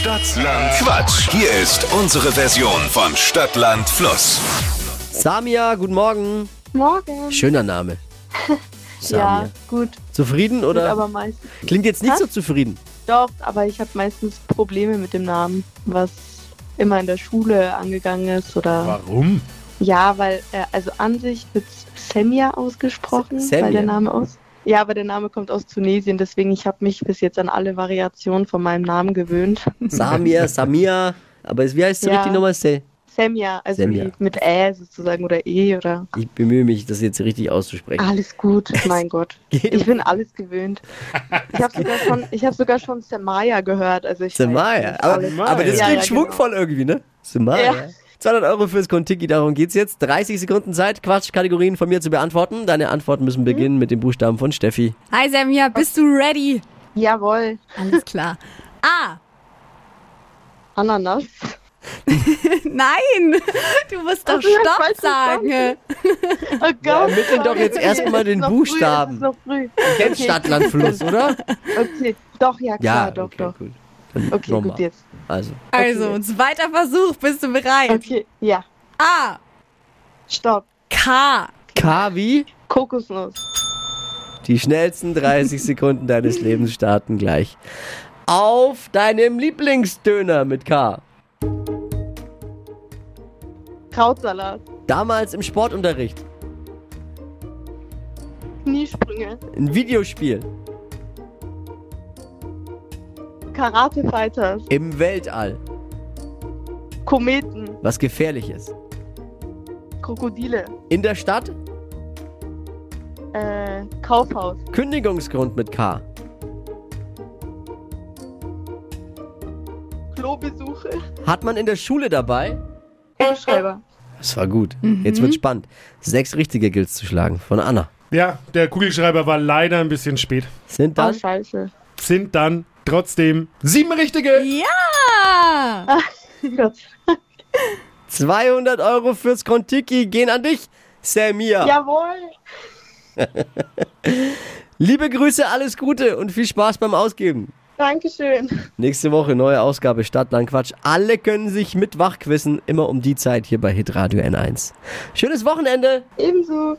Stadtland Quatsch. Hier ist unsere Version von Stadtland Fluss. Samia, guten Morgen. Morgen. Schöner Name. Samia. Ja, gut. Zufrieden Gut, oder? aber meistens. Klingt jetzt nicht Was? so zufrieden. Doch, aber ich habe meistens Probleme mit dem Namen, was immer in der Schule angegangen ist oder. Warum? Ja, weil, äh, also an sich wird Semia ausgesprochen, Semia. weil der Name aus. Ja, aber der Name kommt aus Tunesien, deswegen ich habe mich bis jetzt an alle Variationen von meinem Namen gewöhnt. Samia, Samia. Aber wie heißt du Ja. richtig nochmal? Se- Semia, also Semia. mit Ä sozusagen oder E oder. Ich bemühe mich, das jetzt richtig auszusprechen. Alles gut, mein Gott. Ich bin alles gewöhnt. Ich habe sogar schon, ich habe sogar schon Semaya gehört. Also ich nicht Aber, aber das Ja, klingt ja, genau. schwungvoll irgendwie, ne? Samaya. Ja. 200 Euro fürs Kontiki, darum geht's jetzt. 30 Sekunden Zeit, Quatschkategorien von mir zu beantworten. Deine Antworten müssen beginnen mit dem Buchstaben von Steffi. Hi Samia, bist du ready? Jawohl, Alles klar. A. Ananas. Nein, du musst doch ja, Stopp sagen. Oh Gott. ermitteln doch jetzt erstmal den Buchstaben. Früh, es ist noch früh. Du kennst Stadtlandfluss, oder? Okay, doch, ja klar, doch, okay, doch. gut. Okay, nochmal. gut jetzt. Also, Also, zweiter Versuch, bist du bereit? Okay, ja, A. stopp. K. K wie? Kokosnuss. Die schnellsten 30 Sekunden deines Lebens starten gleich. Auf deinem Lieblingsdöner mit K. Krautsalat. Damals im Sportunterricht. Kniesprünge. Ein Videospiel. Karate Fighters. Im Weltall. Kometen. Was gefährliches. Krokodile. In der Stadt. Äh, Kaufhaus. Kündigungsgrund mit K. Klobesuche. Hat man in der Schule dabei? Kugelschreiber. Das war gut. Jetzt wird spannend. Sechs richtige gilt's zu schlagen. Von Anna. Ja, der Kugelschreiber war leider ein bisschen spät. Sind Oh, dann scheiße. Sind dann trotzdem sieben richtige. Ja. Gott. 200 Euro fürs Kontiki gehen an dich, Samia. Jawohl. Liebe Grüße, alles Gute und viel Spaß beim Ausgeben. Dankeschön. Nächste Woche neue Ausgabe Stadtland Quatsch. Alle können sich mit wachquissen, immer um die Zeit hier bei Hitradio N1. Schönes Wochenende. Ebenso.